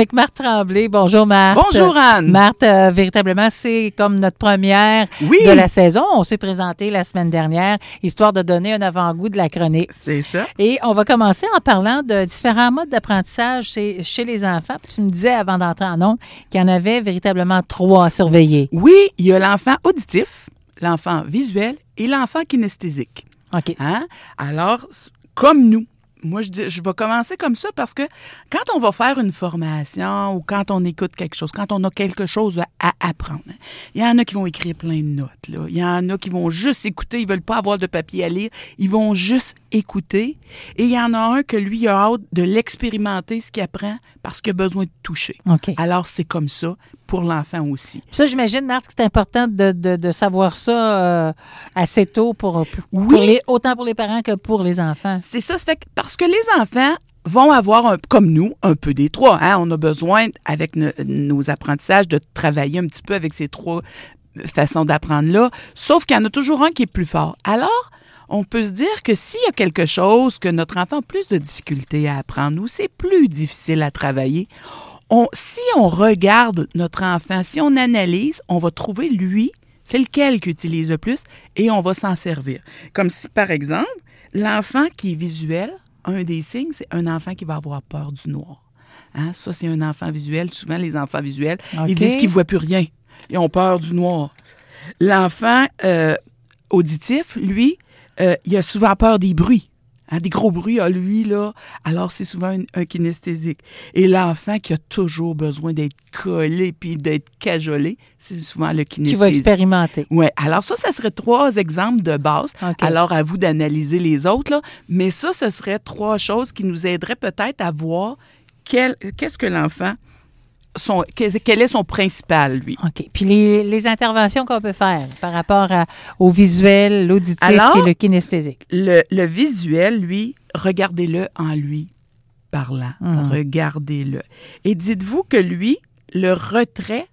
avec Marthe Tremblay. Bonjour, Marthe. Bonjour, Anne. Marthe, euh, véritablement, c'est comme notre première Oui. de la saison. On s'est présenté la semaine dernière, histoire de donner un avant-goût de la chronique. C'est ça. Et on va commencer en parlant de différents modes d'apprentissage chez, chez les enfants. Puis tu me disais avant d'entrer en ondes qu'il y en avait véritablement trois à surveiller. Oui, il y a l'enfant auditif, l'enfant visuel et l'enfant kinesthésique. OK. Hein? Alors, comme nous, moi, je, dis, je vais commencer comme ça parce que quand on va faire une formation ou quand on écoute quelque chose, quand on a quelque chose à, à apprendre, hein, il y en a qui vont écrire plein de notes. Là. Il y en a qui vont juste écouter, ils veulent pas avoir de papier à lire, ils vont juste écouter. Et il y en a un que lui il a hâte de l'expérimenter, ce qu'il apprend, parce qu'il a besoin de toucher. Alors, c'est comme ça pour l'enfant aussi. Ça, j'imagine, Marthe, que c'est important de, de- de savoir ça euh, assez tôt pour, pour Oui. les- autant pour les parents que pour les enfants. C'est ça, ça fait que- parce que les enfants vont avoir, un- comme nous, un peu des trois. Hein? On a besoin, avec no- nos apprentissages, de travailler un petit peu avec ces trois façons d'apprendre-là, sauf qu'il y en a toujours un qui est plus fort. Alors, on peut se dire que s'il y a quelque chose que notre enfant a plus de difficultés à apprendre ou c'est plus difficile à travailler, on, si on regarde notre enfant, si on analyse, on va trouver lui, c'est lequel qui utilise le plus et on va s'en servir. Comme si, par exemple, l'enfant qui est visuel, un des signes, c'est un enfant qui va avoir peur du noir. Hein, Ça, c'est un enfant visuel. Souvent, les enfants visuels, ils disent qu'ils ne voient plus rien. Ils ont peur du noir. L'enfant euh, auditif, lui, euh, il a souvent peur des bruits. Hein, des gros bruits, ah, lui, là. Alors, c'est souvent un, un kinesthésique. Et l'enfant qui a toujours besoin d'être collé puis d'être cajolé, c'est souvent le Qui va kinesthésique. expérimenter. Oui, alors ça, ça serait trois exemples de base. Alors, à vous d'analyser les autres, là. Mais ça, ce serait trois choses qui nous aideraient peut-être à voir qu'est-ce que l'enfant, son, quel, est son principal, lui? OK. Puis les, les interventions qu'on peut faire par rapport à- au visuel, l'auditif et le kinesthésique. Le, le visuel, lui, regardez-le en lui parlant. Mhm. Regardez-le. Et dites-vous que lui, le retrait,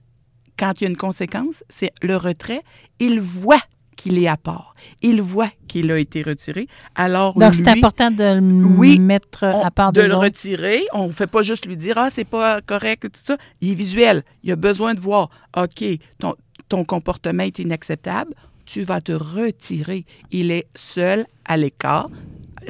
quand il y a une conséquence, c'est le retrait, il voit qu'il est à part. Il voit qu'il a été retiré. Alors, Donc, c'est important de le Oui, mettre on- à part de des le autres. retirer. On ne fait pas juste lui dire Ah, c'est pas correct, tout ça. Il est visuel. Il a besoin de voir OK, ton, ton comportement est inacceptable. Tu vas te retirer. Il est seul à l'écart,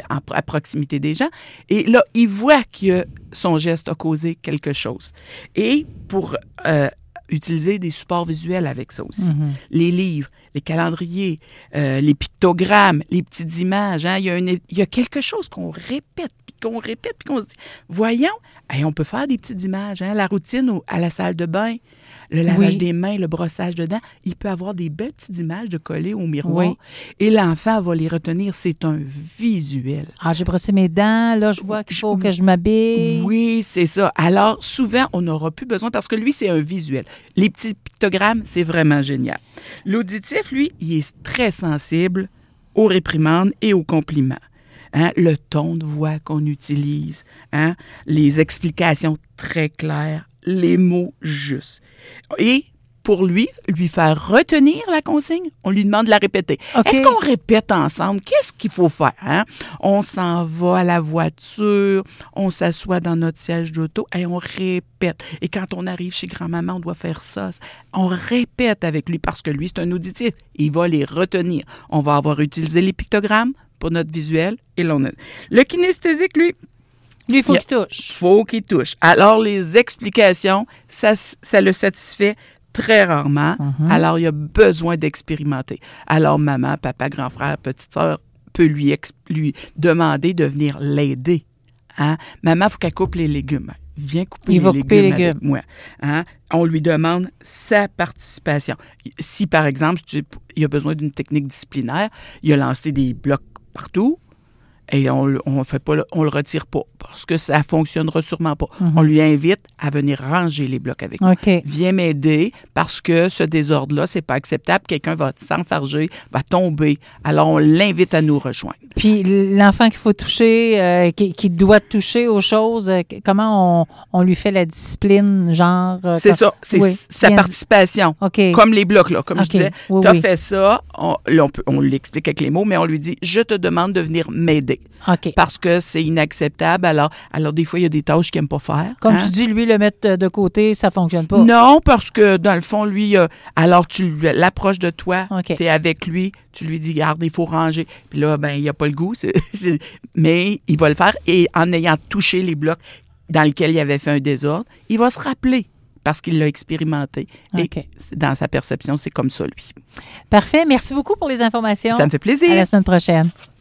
à proximité des gens. Et là, il voit que son geste a causé quelque chose. Et pour euh, utiliser des supports visuels avec ça aussi Mhm. les livres, les calendriers, euh, les pictogrammes, les petites images. hein. Il, y a une- il y a quelque chose qu'on répète, qu'on répète, puis qu'on se dit, voyons, hey, on peut faire des petites images. hein. La routine au- à la salle de bain, le lavage Oui. des mains, le brossage de dents, il peut avoir des belles petites images de coller au miroir. Oui. Et l'enfant va les retenir. C'est un visuel. Ah, j'ai brossé mes dents. Là, je vois qu'il faut que je m'habille. Oui, c'est ça. Alors, souvent, on n'aura plus besoin parce que lui, c'est un visuel. Les petits pictogrammes, c'est vraiment génial. L'auditif, lui, il est très sensible aux réprimandes et aux compliments. Hein, le ton de voix qu'on utilise, hein, les explications très claires, les mots justes. Et pour lui, lui faire retenir la consigne, on lui demande de la répéter. Est-ce qu'on répète ensemble? Qu'est-ce qu'il faut faire? hein? On s'en va à la voiture, on s'assoit dans notre siège d'auto et on répète. Et quand on arrive chez grand-maman, on doit faire ça. On répète avec lui parce que lui, c'est un auditif. Il va les retenir. On va avoir utilisé les pictogrammes pour notre visuel et l'on a... Le kinesthésique, lui, Lui, il faut Il a- qu'il touche. faut qu'il touche. Alors, les explications, ça, ça le satisfait très rarement. Mhm. Alors, il a besoin d'expérimenter. Alors, maman, papa, grand frère, petite sœur peut lui, lui demander de venir l'aider. Hein? Maman, il faut qu'elle coupe les légumes. Viens couper Il les va légumes couper les avec légumes. moi. Hein? On lui demande sa participation. Si, par exemple, tu- il a besoin d'une technique disciplinaire, il a lancé des blocs partout, et on le- on fait pas le- on le retire pas parce que ça fonctionnera sûrement pas. Mhm. On lui invite à venir ranger les blocs avec nous. OK. Viens m'aider parce que ce désordre-là, c'est pas acceptable. Quelqu'un va s'enfarger, va tomber. Alors, on l'invite à nous rejoindre. Puis l'enfant qu'il faut toucher, euh, qui, qui doit toucher aux choses, euh, comment on, on lui fait la discipline, genre. euh, C'est ça, c'est oui, sa participation. OK. Comme les blocs, là. Comme je disais, Oui, tu as oui. fait ça, on, là, on, peut- on l'explique avec les mots, mais on lui dit Je te demande de venir m'aider. Parce que c'est inacceptable. Alors, alors des fois, il y a des tâches qu'il n'aime pas faire. Comme hein. tu dis, lui, le mettre de côté, ça fonctionne pas. Non, parce que dans le fond, lui, euh, alors tu l'approches de toi, OK. tu es avec lui, tu lui dis, garde, il faut ranger. Puis là, ben, il n'a pas le goût, mais il va le faire. Et en ayant touché les blocs dans lesquels il avait fait un désordre, il va se rappeler parce qu'il l'a expérimenté. OK. Et c'est- dans sa perception, c'est comme ça, lui. Parfait. Merci beaucoup pour les informations. Ça me fait plaisir. À la semaine prochaine.